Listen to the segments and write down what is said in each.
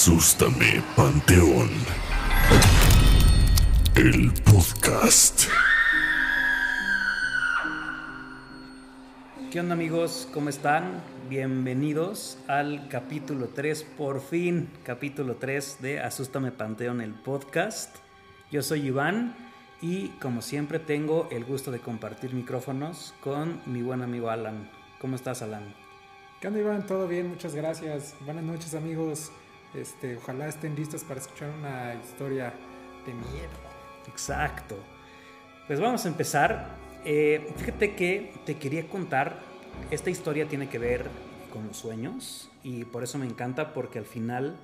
Asústame, Panteón. El podcast. ¿Qué onda amigos? ¿Cómo están? Bienvenidos al capítulo 3, por fin, capítulo 3 de Asústame Panteón, el podcast. Yo soy Iván y como siempre tengo el gusto de compartir micrófonos con mi buen amigo Alan. ¿Cómo estás Alan? ¿Qué onda Iván? ¿Todo bien? Muchas gracias. Buenas noches amigos. Este, ojalá estén listos para escuchar una historia de miedo. Exacto. Pues vamos a empezar. Eh, fíjate que te quería contar, esta historia tiene que ver con los sueños y por eso me encanta porque al final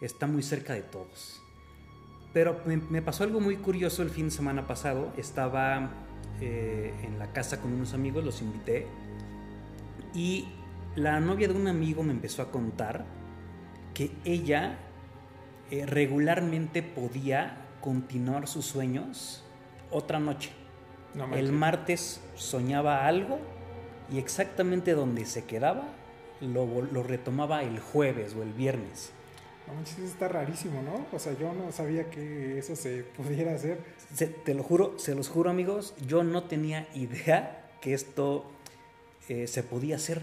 está muy cerca de todos. Pero me, pasó algo muy curioso el fin de semana pasado. Estaba eh, en la casa con unos amigos, los invité y la novia de un amigo me empezó a contar que ella eh, regularmente podía continuar sus sueños otra noche. No El martes soñaba algo y exactamente donde se quedaba lo, lo retomaba el jueves o el viernes. No manches, está rarísimo, ¿no? O sea, yo no sabía que eso se pudiera hacer. Se- te lo juro, se los juro amigos, yo no tenía idea que esto eh, se podía hacer.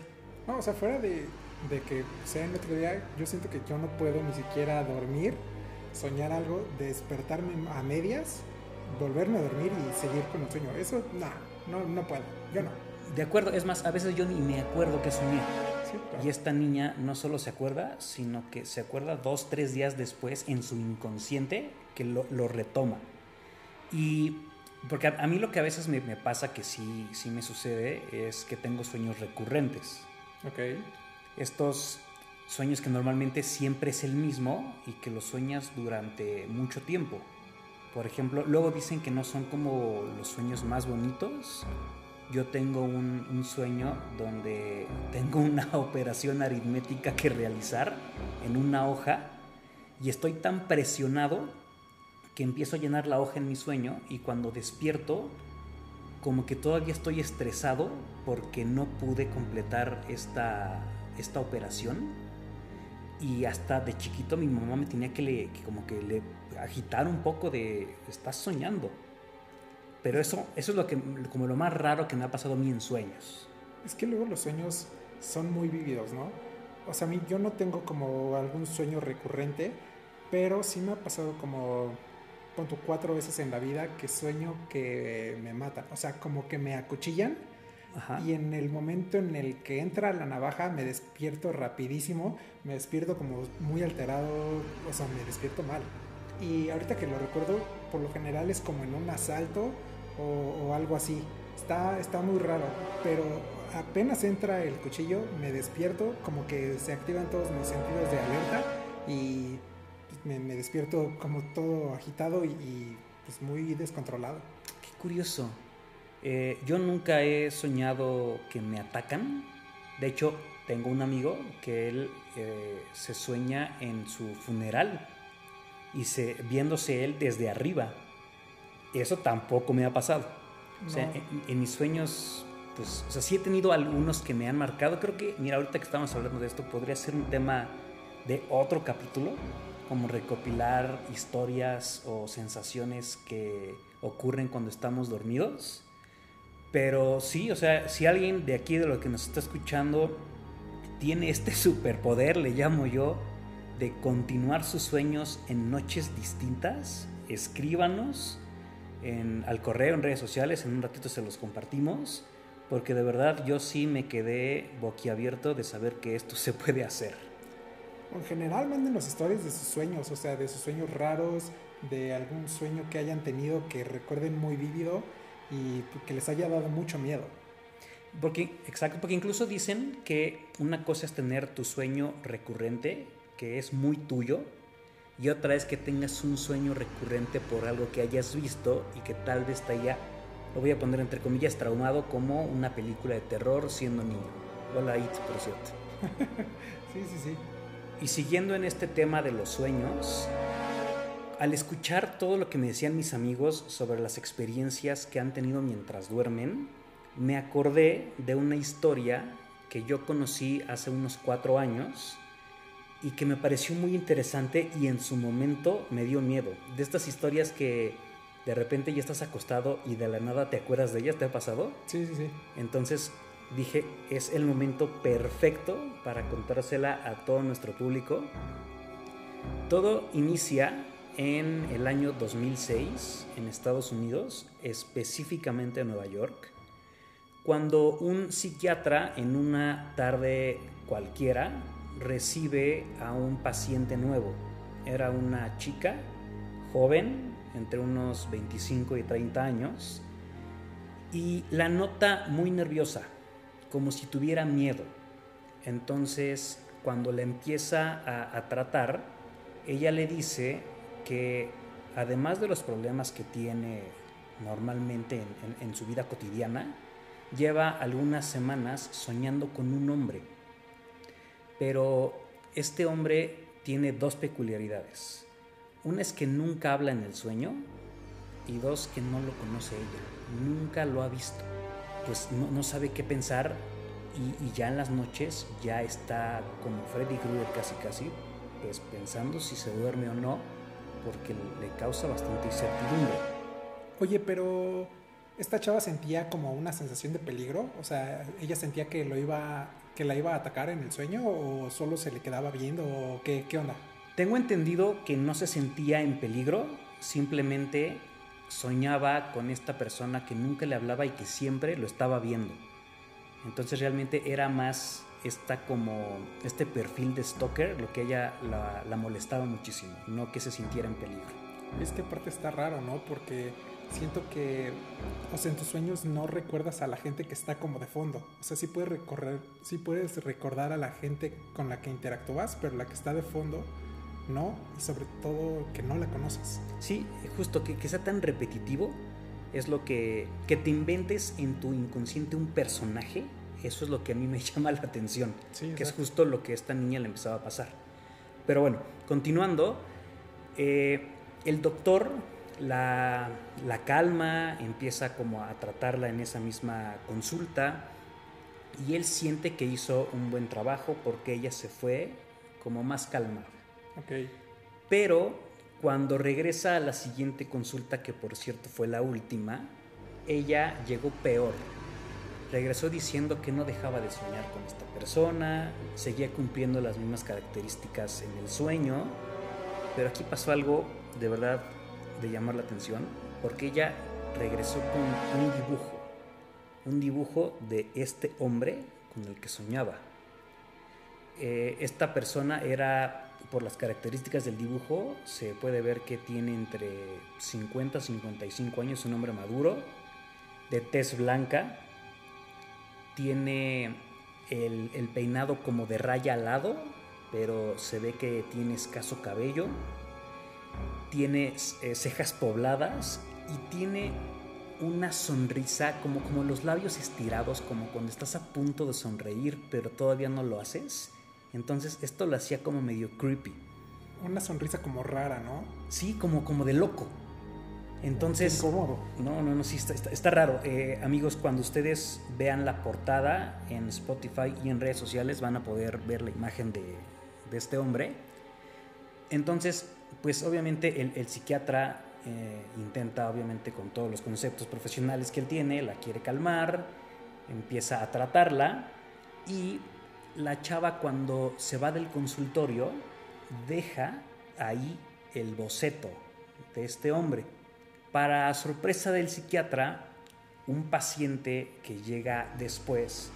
No, o sea, fuera de, de que sea en otro día, yo siento que yo no puedo ni siquiera dormir, soñar algo, despertarme a medias, volverme a dormir y seguir con el sueño. Eso, no, no, no puedo. Yo no. De acuerdo, es más, a veces yo ni me acuerdo que soñé. Sí, Y esta niña no solo se acuerda, sino que se acuerda dos, tres días después en su inconsciente que lo, lo retoma. Y porque a, a mí lo que a veces me, me pasa que sí, sí me sucede es que tengo sueños recurrentes. Ok. Estos sueños que normalmente siempre es el mismo y que los sueñas durante mucho tiempo. Por ejemplo, luego dicen que no son como los sueños más bonitos. Yo tengo un, sueño donde tengo una operación aritmética que realizar en una hoja y estoy tan presionado que empiezo a llenar la hoja en mi sueño y cuando despierto como que todavía estoy estresado porque no pude completar esta, esta operación y hasta de chiquito mi mamá me tenía que, le, como que agitar un poco de estás soñando pero eso, eso es lo que, como lo más raro que me ha pasado a mí en sueños Es que luego los sueños son muy vívidos, ¿no? O sea, a mí yo no tengo como algún sueño recurrente, pero sí me ha pasado como, cuatro veces en la vida que sueño que me matan. O sea, como que me acuchillan Ajá. y en el momento en el que entra la navaja me despierto rapidísimo, me despierto como muy alterado, o sea, me despierto mal. Y ahorita que lo recuerdo, por lo general es como en un asalto o, o algo así. Está, está muy raro, pero apenas entra el cuchillo, me despierto, como que se activan todos mis sentidos de alerta y me, me despierto como todo agitado y, y, pues muy descontrolado. Qué curioso. Eh, yo nunca he soñado que me atacan. De hecho, tengo un amigo que él eh, se sueña en su funeral y se, viéndose él desde arriba. Eso tampoco me ha pasado. O sea, No. en, en mis sueños, pues, o sea, sí he tenido algunos que me han marcado. Creo que, mira, ahorita que estamos hablando de esto, podría ser un tema de otro capítulo, como recopilar historias o sensaciones que ocurren cuando estamos dormidos. Pero sí, o sea, si alguien de aquí, de lo que nos está escuchando, tiene este superpoder, le llamo yo, de continuar sus sueños en noches distintas, escríbanos en, al correo, en redes sociales, en un ratito se los compartimos, porque de verdad yo sí me quedé boquiabierto de saber que esto se puede hacer. En general, manden las historias de sus sueños, o sea, de sus sueños raros, de algún sueño que hayan tenido que recuerden muy vívido y que les haya dado mucho miedo. Porque, exacto, porque incluso dicen que una cosa es tener tu sueño recurrente, que es muy tuyo, y otra es que tengas un sueño recurrente por algo que hayas visto y que tal vez te haya, lo voy a poner entre comillas, traumado como una película de terror siendo niño. Hola, It, por cierto. Sí, sí, sí. Y siguiendo en este tema de los sueños, al escuchar todo lo que me decían mis amigos sobre las experiencias que han tenido mientras duermen, me acordé de una historia que yo conocí hace unos cuatro años y que me pareció muy interesante y en su momento me dio miedo. De estas historias que de repente ya estás acostado y de la nada te acuerdas de ellas, ¿te ha pasado? Sí, sí, sí. Entonces dije, es el momento perfecto para contársela a todo nuestro público. Todo inicia en el año 2006 en Estados Unidos, específicamente en Nueva York, cuando un psiquiatra en una tarde cualquiera recibe a un paciente nuevo. Era una chica joven, entre unos 25 y 30 años, y la nota muy nerviosa, como si tuviera miedo. Entonces, cuando la empieza a, tratar, ella le dice que además de los problemas que tiene normalmente en su vida cotidiana, lleva algunas semanas soñando con un hombre pero este hombre tiene dos peculiaridades. Una es que nunca habla en el sueño y dos que no lo conoce ella, nunca lo ha visto. Pues no, sabe qué pensar y, ya en las noches ya está como Freddy Krueger casi casi, pues pensando si se duerme o no, porque le causa bastante incertidumbre. Oye, pero esta chava sentía como una sensación de peligro, o sea, ella sentía que lo iba que la iba a atacar en el sueño o solo se le quedaba viendo o qué, qué onda? Tengo entendido que no se sentía en peligro, simplemente soñaba con esta persona que nunca le hablaba y que siempre lo estaba viendo. Entonces realmente era más esta como este perfil de stalker lo que ella la, la molestaba muchísimo, no que se sintiera en peligro. Es que aparte está raro, ¿no? Porque siento que, o sea, en tus sueños no recuerdas a la gente que está como de fondo. O sea, sí puedes, recorrer, sí puedes recordar a la gente con la que interactúas, pero la que está de fondo, no. Y sobre todo que no la conoces. Sí, justo que, que sea tan repetitivo es lo que, que te inventes en tu inconsciente un personaje. Eso es lo que a mí me llama la atención. que es justo lo que a esta niña le empezaba a pasar. Pero bueno, continuando, eh, el doctor la, calma, empieza como a tratarla en esa misma consulta y él siente que hizo un buen trabajo porque ella se fue como más calmada. Pero cuando regresa a la siguiente consulta, que por cierto fue la última, ella llegó peor. Regresó diciendo que no dejaba de soñar con esta persona, seguía cumpliendo las mismas características en el sueño, pero aquí pasó algo de verdad de llamar la atención porque ella regresó con un dibujo, un dibujo de este hombre con el que soñaba. Eh, esta persona era, por las características del dibujo, se puede ver que tiene entre 50 y 55 años, un hombre maduro, de tez blanca, tiene el, el peinado como de raya al lado, pero se ve que tiene escaso cabello, tiene eh, cejas pobladas y tiene una sonrisa como, como los labios estirados, como cuando estás a punto de sonreír, pero todavía no lo haces. Entonces esto lo hacía como medio creepy. Una sonrisa como rara, ¿no? Sí, como, como de loco. Entonces... incómodo. No, no, no, sí, está, está, raro. Eh, amigos, cuando ustedes vean la portada en Spotify y en redes sociales van a poder ver la imagen de, de este hombre. Entonces, pues obviamente el, psiquiatra eh, intenta, obviamente con todos los conceptos profesionales que él tiene, la quiere calmar, empieza a tratarla y la chava cuando se va del consultorio deja ahí el boceto de este hombre. Para sorpresa del psiquiatra, un paciente que llega después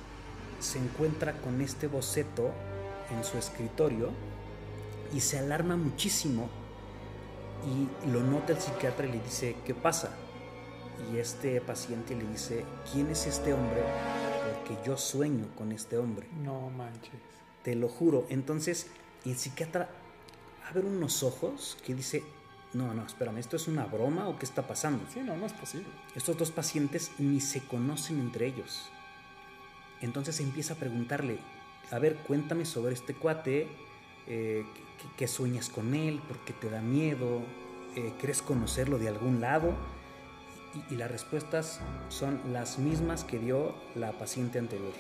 se encuentra con este boceto en su escritorio y se alarma muchísimo y lo nota el psiquiatra y le dice, ¿qué pasa? Y este paciente le dice, ¿quién es este hombre? Porque yo sueño con este hombre. No manches. Te lo juro. Entonces el psiquiatra abre unos ojos que dice, no, no, espérame, ¿esto es una broma o qué está pasando? Sí, no, no es posible. Estos dos pacientes ni se conocen entre ellos. Entonces empieza a preguntarle, a ver, cuéntame sobre este cuate, eh, ¿Qué, sueñas con él? ¿Por qué te da miedo? Eh, ¿Crees conocerlo de algún lado? Y, las respuestas son las mismas que dio la paciente anterior.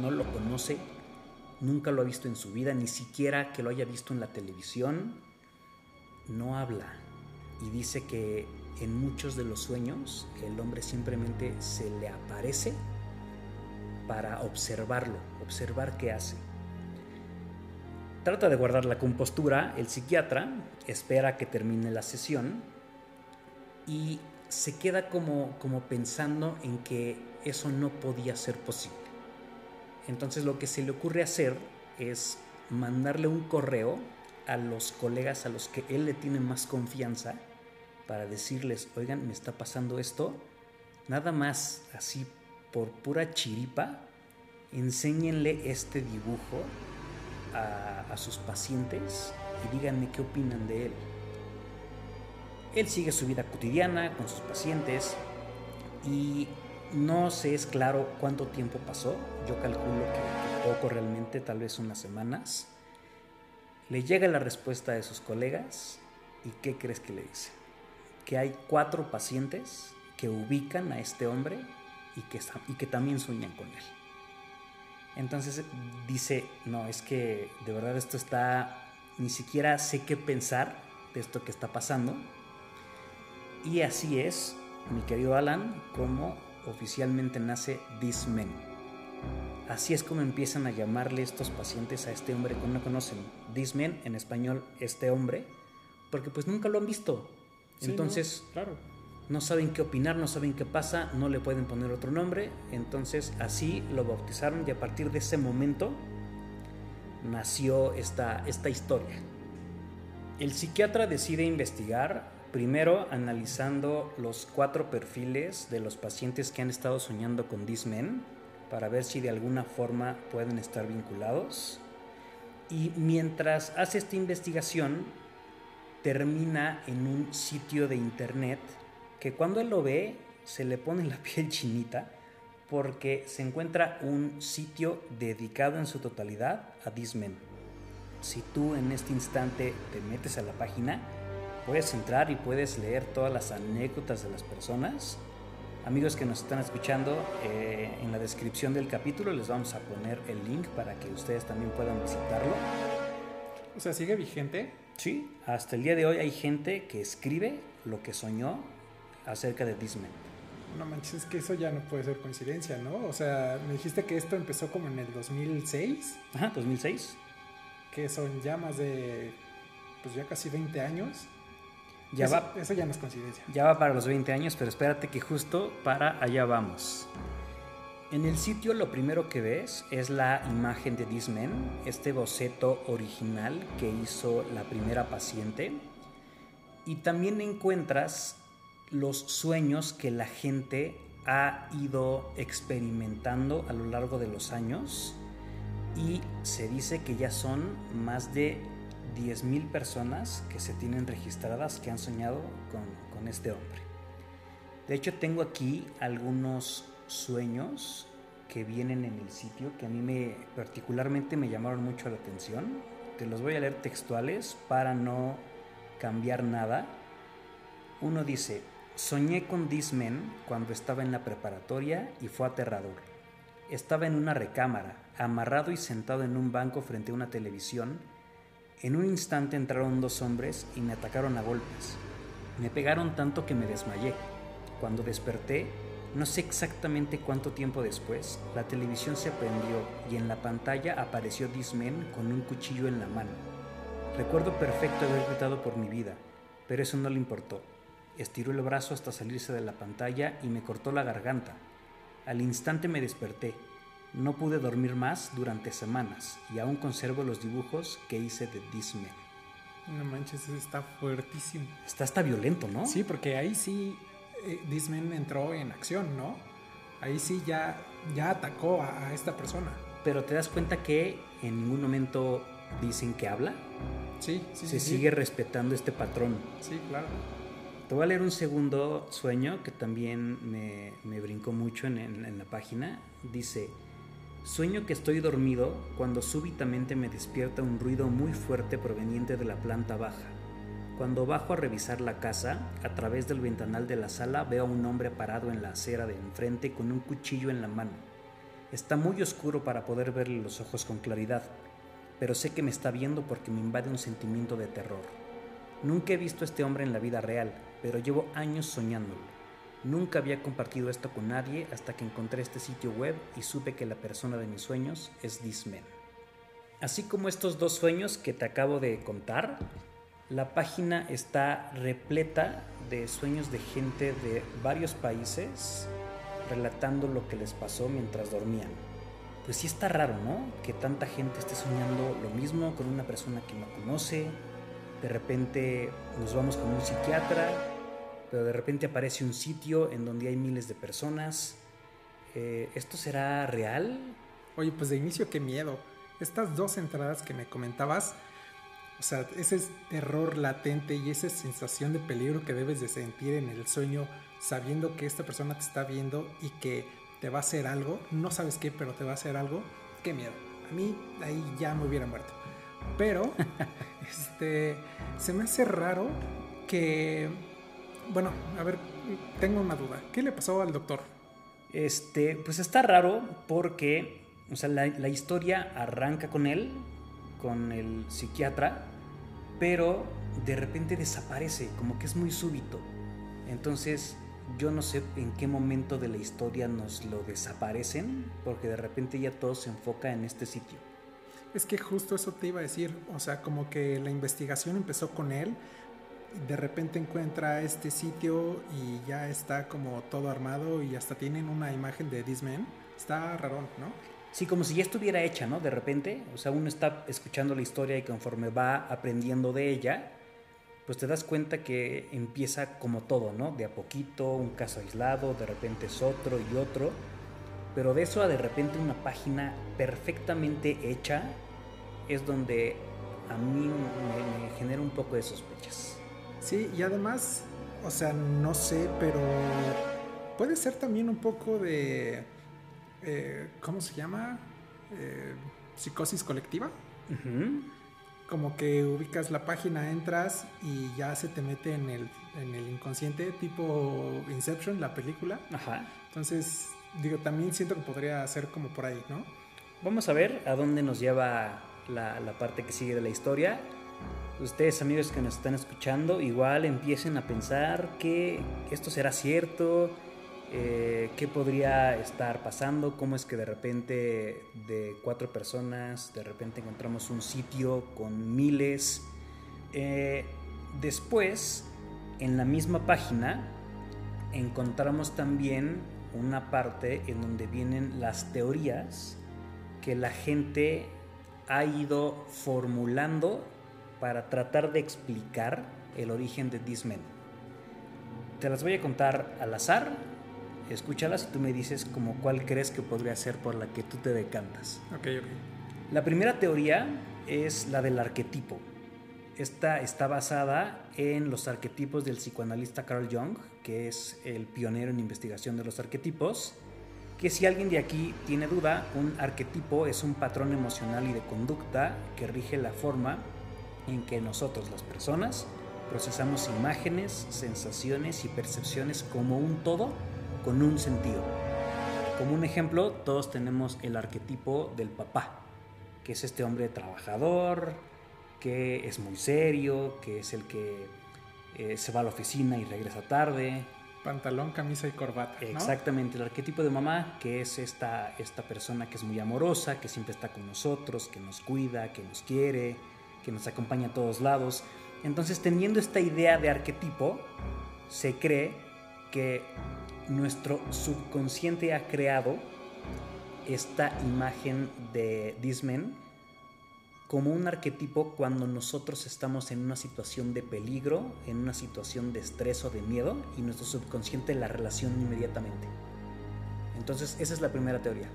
No lo conoce, nunca lo ha visto en su vida, ni siquiera que lo haya visto en la televisión, no habla. Y dice que en muchos de los sueños el hombre simplemente se le aparece para observarlo, observar qué hace. Trata de guardar la compostura, el psiquiatra espera que termine la sesión y se queda como, como pensando en que eso no podía ser posible. Entonces lo que se le ocurre hacer es mandarle un correo a los colegas a los que él le tiene más confianza para decirles, oigan, me está pasando esto, nada más así por pura chiripa, enséñenle este dibujo a, sus pacientes y díganme qué opinan de él. Él sigue su vida cotidiana con sus pacientes y no se es claro cuánto tiempo pasó. Yo calculo que poco realmente, tal vez unas semanas. Le llega la respuesta de sus colegas y ¿qué crees que le dice? Que hay cuatro pacientes que ubican a este hombre y que, y que también sueñan con él. Entonces dice, no, es que de verdad esto está, ni siquiera sé qué pensar de esto que está pasando. Y así es, mi querido Alan, como oficialmente nace This. Así es como empiezan a llamarle estos pacientes a este hombre que no conocen. This Man, en español, este hombre, porque pues nunca lo han visto. Sí, Entonces, no, claro. no saben qué opinar, no saben qué pasa, no le pueden poner otro nombre. Entonces, así lo bautizaron y a partir de ese momento nació esta, esta historia. El psiquiatra decide investigar Primero, analizando los cuatro perfiles de los pacientes que han estado soñando con Dismen para ver si de alguna forma pueden estar vinculados. Y mientras hace esta investigación, termina en un sitio de internet que cuando él lo ve se le pone la piel chinita porque se encuentra un sitio dedicado en su totalidad a Dismen. Si tú en este instante te metes a la página, puedes entrar y puedes leer todas las anécdotas de las personas. Amigos que nos están escuchando, eh, en la descripción del capítulo les vamos a poner el link para que ustedes también puedan visitarlo. O sea, ¿sigue vigente? Sí, hasta el día de hoy hay gente que escribe lo que soñó acerca de Disney. No manches, es que eso ya no puede ser coincidencia, ¿no? O sea, me dijiste que esto empezó como en el 2006. Ajá, 2006. Que son ya más de, pues ya casi 20 años. Ya eso, va, eso ya no es coincidencia. ya va para los 20 años, pero espérate que justo para allá vamos. En el sitio lo primero que ves es la imagen de Dismen, este boceto original que hizo la primera paciente. Y también encuentras los sueños que la gente ha ido experimentando a lo largo de los años. Y se dice que ya son más de 10.000 personas que se tienen registradas que han soñado con, con este hombre. De hecho, tengo aquí algunos sueños que vienen en el sitio que a mí me particularmente me llamaron mucho la atención. Te los voy a leer textuales para no cambiar nada. Uno dice, soñé con Dismen cuando estaba en la preparatoria y fue aterrador. Estaba en una recámara, amarrado y sentado en un banco frente a una televisión. En un instante entraron dos hombres y me atacaron a golpes. Me pegaron tanto que me desmayé. Cuando desperté, no sé exactamente cuánto tiempo después, la televisión se prendió y en la pantalla apareció Dismen con un cuchillo en la mano. Recuerdo perfecto haber gritado por mi vida, pero eso no le importó. Estiró el brazo hasta salirse de la pantalla y me cortó la garganta. Al instante me desperté. No pude dormir más durante semanas y aún conservo los dibujos que hice de Dismen. No manches, está fuertísimo. Está hasta violento, ¿no? Sí, porque ahí sí eh, Disman entró en acción, ¿no? Ahí sí ya, ya atacó a, a, esta persona. Pero te das cuenta que en ningún momento dicen que habla. Sí, sí, Se sí, sigue sí. respetando este patrón. Sí, claro. Te voy a leer un segundo sueño que también me, me brincó mucho en, en, en la página. Dice, sueño que estoy dormido cuando súbitamente me despierta un ruido muy fuerte proveniente de la planta baja. Cuando bajo a revisar la casa, a través del ventanal de la sala veo a un hombre parado en la acera de enfrente con un cuchillo en la mano. Está muy oscuro para poder verle los ojos con claridad, pero sé que me está viendo porque me invade un sentimiento de terror. Nunca he visto a este hombre en la vida real, pero llevo años soñándolo. Nunca había compartido esto con nadie hasta que encontré este sitio web y supe que la persona de mis sueños es This. Así como estos dos sueños que te acabo de contar, la página está repleta de sueños de gente de varios países relatando lo que les pasó mientras dormían. Pues sí está raro, ¿no? Que tanta gente esté soñando lo mismo con una persona que no conoce. De repente nos vamos con un psiquiatra, pero de repente aparece un sitio en donde hay miles de personas. Eh, ¿Esto será real? Oye, pues de inicio qué miedo. Estas dos entradas que me comentabas, o sea, ese terror latente y esa sensación de peligro que debes de sentir en el sueño sabiendo que esta persona te está viendo y que te va a hacer algo, no sabes qué, pero te va a hacer algo, qué miedo. A mí ahí ya me hubiera muerto. Pero, este, se me hace raro que, bueno, a ver, tengo una duda. ¿Qué le pasó al doctor? Este, pues está raro porque, o sea, la, la historia arranca con él, con el psiquiatra, pero de repente desaparece, como que es muy súbito. Entonces, yo no sé en qué momento de la historia nos lo desaparecen, porque de repente ya todo se enfoca en este sitio. Es que justo eso te iba a decir, o sea, como que la investigación empezó con él, de repente encuentra este sitio y ya está como todo armado y hasta tienen una imagen de This Man. Está raro, ¿no? Sí, como si ya estuviera hecha, ¿no? De repente, o sea, uno está escuchando la historia y conforme va aprendiendo de ella, pues te das cuenta que empieza como todo, ¿no? De a poquito, un caso aislado, de repente es otro y otro, pero de eso a de repente una página perfectamente hecha es donde a mí me genera un poco de sospechas. Sí, y además, o sea, no sé, pero puede ser también un poco de, eh, ¿cómo se llama? Eh, psicosis colectiva. Como que ubicas la página, entras y ya se te mete en el, en el inconsciente, tipo Inception, la película. Ajá. Entonces, digo, también siento que podría ser como por ahí, ¿no? Vamos a ver a dónde nos lleva la, la parte que sigue de la historia. Ustedes, amigos que nos están escuchando, igual empiecen a pensar que esto será cierto, eh, qué podría estar pasando, cómo es que de repente de cuatro personas, de repente encontramos un sitio con miles. Eh, después, en la misma página, encontramos también una parte en donde vienen las teorías que la gente ha ido formulando para tratar de explicar el origen de Dismen. Te las voy a contar al azar, escúchalas y tú me dices como cuál crees que podría ser por la que tú te decantas. Ok, ok. La primera teoría es la del arquetipo. Esta está basada en los arquetipos del psicoanalista Carl Jung, que es el pionero en investigación de los arquetipos. Que si alguien de aquí tiene duda, un arquetipo es un patrón emocional y de conducta que rige la forma en que nosotros, las personas, procesamos imágenes, sensaciones y percepciones como un todo con un sentido. Como un ejemplo, todos tenemos el arquetipo del papá, que es este hombre trabajador, que es muy serio, que es el que eh, se va a la oficina y regresa tarde. Pantalón, camisa y corbata. ¿no? Exactamente, el arquetipo de mamá, que es esta, esta persona que es muy amorosa, que siempre está con nosotros, que nos cuida, que nos quiere, que nos acompaña a todos lados. Entonces, teniendo esta idea de arquetipo, se cree que nuestro subconsciente ha creado esta imagen de Dismen como un arquetipo cuando nosotros estamos en una situación de peligro, en una situación de estrés o de miedo y nuestro subconsciente la relaciona inmediatamente. Entonces esa es la primera teoría.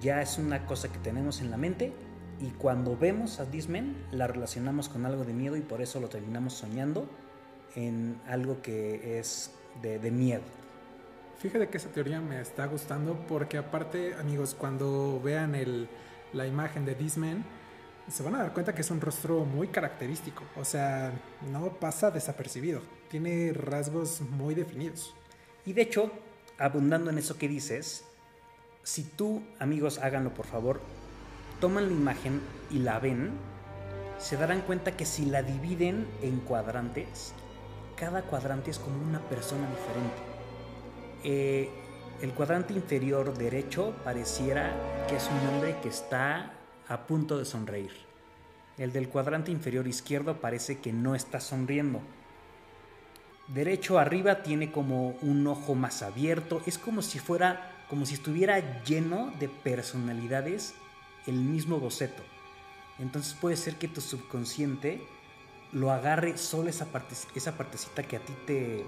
Ya es una cosa que tenemos en la mente y cuando vemos a Dismen la relacionamos con algo de miedo y por eso lo terminamos soñando en algo que es de, de miedo. Fíjate que esa teoría me está gustando porque aparte, amigos, cuando vean el, la imagen de This Man, se van a dar cuenta que es un rostro muy característico. O sea, no pasa desapercibido. Tiene rasgos muy definidos. Y de hecho, abundando en eso que dices, si tú, amigos, háganlo por favor, toman la imagen y la ven, se darán cuenta que si la dividen en cuadrantes, cada cuadrante es como una persona diferente. Eh, el cuadrante inferior derecho pareciera que es un hombre que está a punto de sonreír. El del cuadrante inferior izquierdo parece que no está sonriendo. Derecho arriba tiene como un ojo más abierto. Es como si fuera, como si estuviera lleno de personalidades el mismo boceto. Entonces puede ser que tu subconsciente lo agarre solo esa, parte, esa partecita que a ti te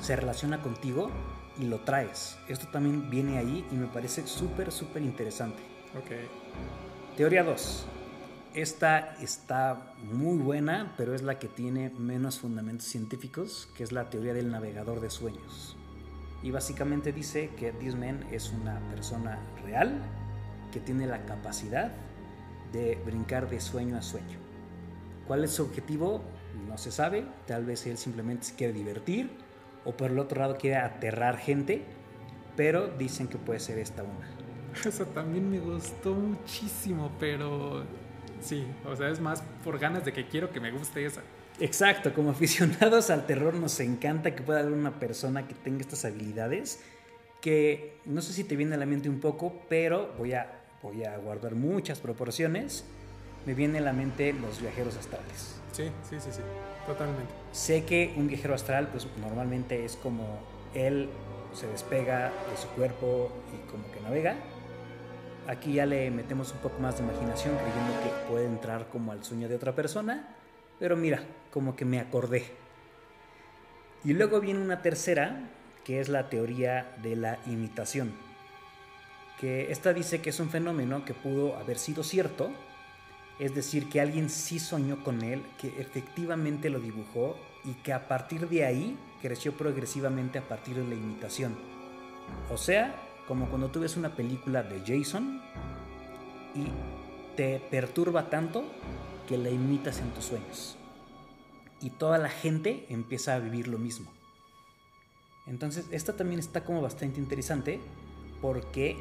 se relaciona contigo y lo traes. Esto también viene ahí y me parece súper, súper interesante. Ok. Teoría 2. Esta está muy buena, pero es la que tiene menos fundamentos científicos, que es la teoría del navegador de sueños. Y básicamente dice que Disman es una persona real que tiene la capacidad de brincar de sueño a sueño. ¿Cuál es su objetivo? No se sabe. Tal vez él simplemente se quiere divertir o por el otro lado quiere aterrar gente, pero dicen que puede ser esta una. Eso también me gustó muchísimo, pero sí, o sea, es más por ganas de que quiero que me guste esa. Exacto, como aficionados al terror nos encanta que pueda haber una persona que tenga estas habilidades, que no sé si te viene a la mente un poco, pero voy a, voy a guardar muchas proporciones. Me viene a la mente los viajeros astrales. Sí, sí, sí, sí, totalmente. Sé que un viajero astral, pues normalmente es como él se despega de su cuerpo y como que navega. Aquí ya le metemos un poco más de imaginación creyendo que puede entrar como al sueño de otra persona. Pero mira, como que me acordé. Y luego viene una tercera, que es la teoría de la imitación. Que esta dice que es un fenómeno que pudo haber sido cierto, es decir, que alguien sí soñó con él, que efectivamente lo dibujó y que a partir de ahí creció progresivamente a partir de la imitación. O sea, como cuando tú ves una película de Jason y te perturba tanto que la imitas en tus sueños. Y toda la gente empieza a vivir lo mismo. Entonces, esta también está como bastante interesante porque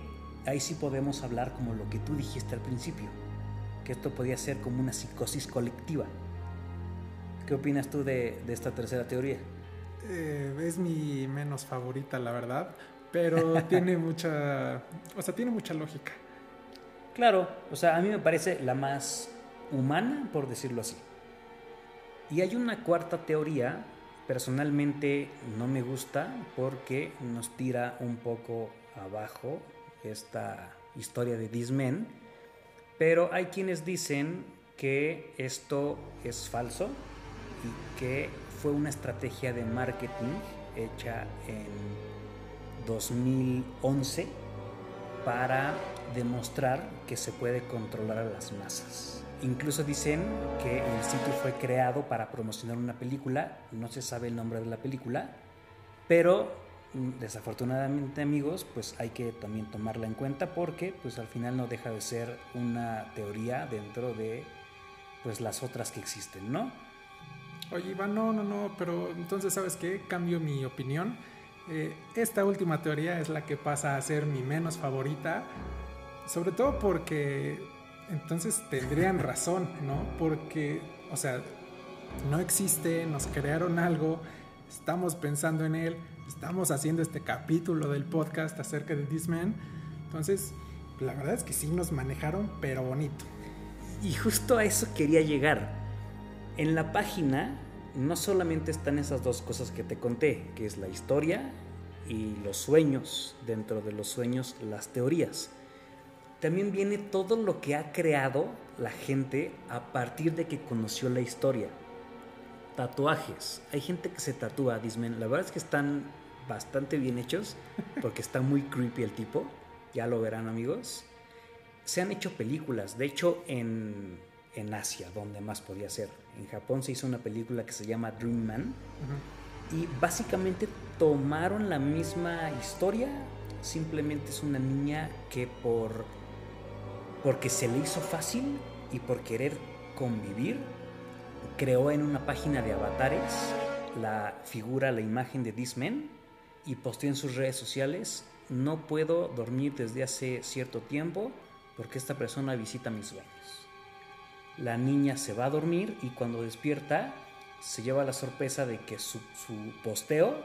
ahí sí podemos hablar como lo que tú dijiste al principio, que esto podía ser como una psicosis colectiva. ¿Qué opinas tú de, de esta tercera teoría? Eh, es mi menos favorita, la verdad, pero tiene mucha, o sea, tiene mucha lógica. Claro, o sea, a mí me parece la más humana, por decirlo así. Y hay una cuarta teoría, personalmente no me gusta porque nos tira un poco abajo esta historia de Dismen, pero hay quienes dicen que esto es falso y que fue una estrategia de marketing hecha en 2011 para demostrar que se puede controlar a las masas. Incluso dicen que el sitio fue creado para promocionar una película, no se sabe el nombre de la película, pero mm, desafortunadamente amigos, pues hay que también tomarla en cuenta porque pues al final no deja de ser una teoría dentro de pues las otras que existen, ¿no? Oye, Iván, no, no, no, pero entonces, ¿sabes qué? Cambio mi opinión. Eh, esta última teoría es la que pasa a ser mi menos favorita, sobre todo porque entonces tendrían razón, ¿no? Porque, o sea, no existe, nos crearon algo, estamos pensando en él, estamos haciendo este capítulo del podcast acerca de This Man, entonces, la verdad es que sí nos manejaron, pero bonito. Y justo a eso quería llegar. En la página no solamente están esas dos cosas que te conté, que es la historia y los sueños, dentro de los sueños las teorías. También viene todo lo que ha creado la gente a partir de que conoció la historia. Tatuajes. Hay gente que se tatúa, Dismen. La verdad es que están bastante bien hechos porque está muy creepy el tipo. Ya lo verán amigos. Se han hecho películas. De hecho, en, en Asia, donde más podía ser. En Japón se hizo una película que se llama Dream Man. Y básicamente tomaron la misma historia. Simplemente es una niña que por porque se le hizo fácil y por querer convivir, creó en una página de avatares la figura, la imagen de This y posteó en sus redes sociales no puedo dormir desde hace cierto tiempo porque esta persona visita mis sueños. La niña se va a dormir y cuando despierta se lleva la sorpresa de que su posteo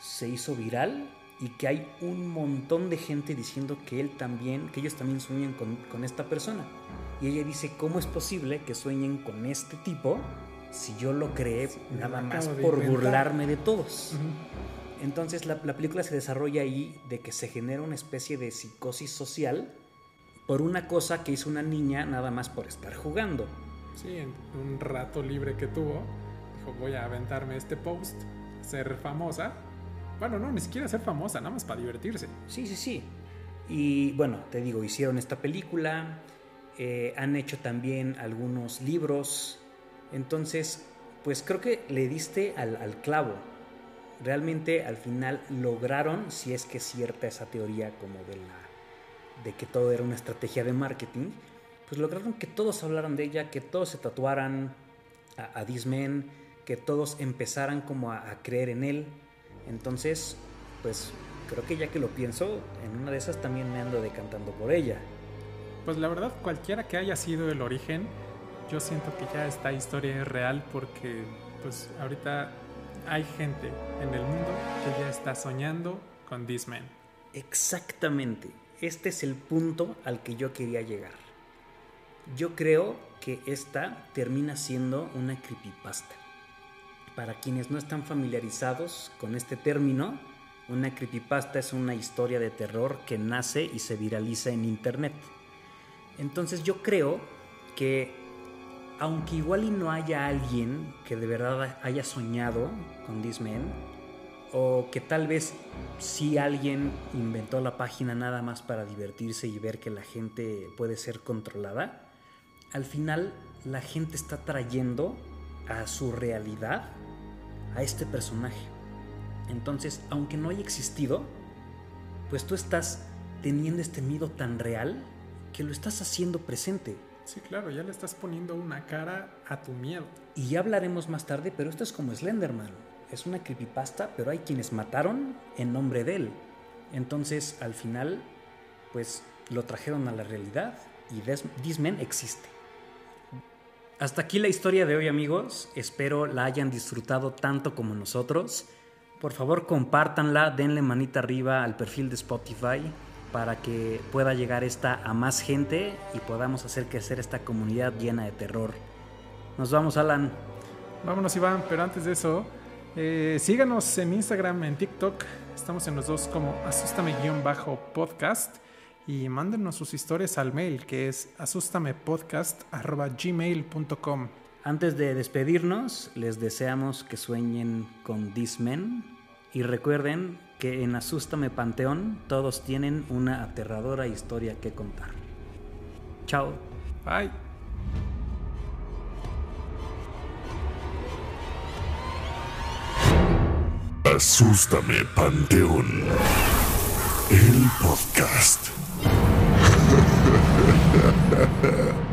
se hizo viral y que hay un montón de gente diciendo que él también, que ellos también sueñan con, con esta persona. Y ella dice, ¿cómo es posible que sueñen con este tipo si yo lo creé me nada más por inventar". burlarme de todos? Ujú. Entonces la, la película se desarrolla ahí de que se genera una especie de psicosis social por una cosa que hizo una niña nada más por estar jugando. Sí, en un rato libre que tuvo, dijo, voy a aventarme este post, ser famosa. Bueno, no, ni siquiera ser famosa, nada más para divertirse. Sí, sí, sí. Y bueno, te digo, hicieron esta película, eh, han hecho también algunos libros, entonces, pues creo que le diste al, al clavo. Realmente al final lograron, si es que es cierta esa teoría como de la de que todo era una estrategia de marketing, pues lograron que todos hablaran de ella, que todos se tatuaran a, a que todos empezaran como a creer en él. Entonces, pues creo que ya que lo pienso, en una de esas también me ando decantando por ella. Pues la verdad, cualquiera que haya sido el origen, yo siento que ya esta historia es real porque pues ahorita hay gente en el mundo que ya está soñando con This Man. Exactamente. Este es el punto al que yo quería llegar. Yo creo que esta termina siendo una creepypasta. Para quienes no están familiarizados con este término, una creepypasta es una historia de terror que nace y se viraliza en internet. Entonces yo creo que aunque igual y no haya alguien que de verdad haya soñado con This Man, o que tal vez sí alguien inventó la página nada más para divertirse y ver que la gente puede ser controlada, al final la gente está trayendo a su realidad a este personaje. Entonces, aunque no haya existido, pues tú estás teniendo este miedo tan real que lo estás haciendo presente. Sí, claro, ya le estás poniendo una cara a tu miedo. Y ya hablaremos más tarde, pero esto es como Slenderman. Es una creepypasta, pero hay quienes mataron en nombre de él. Entonces, al final, pues lo trajeron a la realidad y Disman existe. Hasta aquí la historia de hoy, amigos. Espero la hayan disfrutado tanto como nosotros. Por favor, compártanla, denle manita arriba al perfil de Spotify para que pueda llegar esta a más gente y podamos hacer crecer esta comunidad llena de terror. Nos vamos, Alan. Vámonos, Iván, pero antes de eso, eh, síganos en Instagram, en TikTok. Estamos en los dos como asústame-podcast. Y mándenos sus historias al mail que es asustamepodcast.gmail.com. Antes de despedirnos, les deseamos que sueñen con Dismen y recuerden que en Asústame Panteón todos tienen una aterradora historia que contar. Chao. Bye. Asústame Panteón. El podcast. Ha ha ha.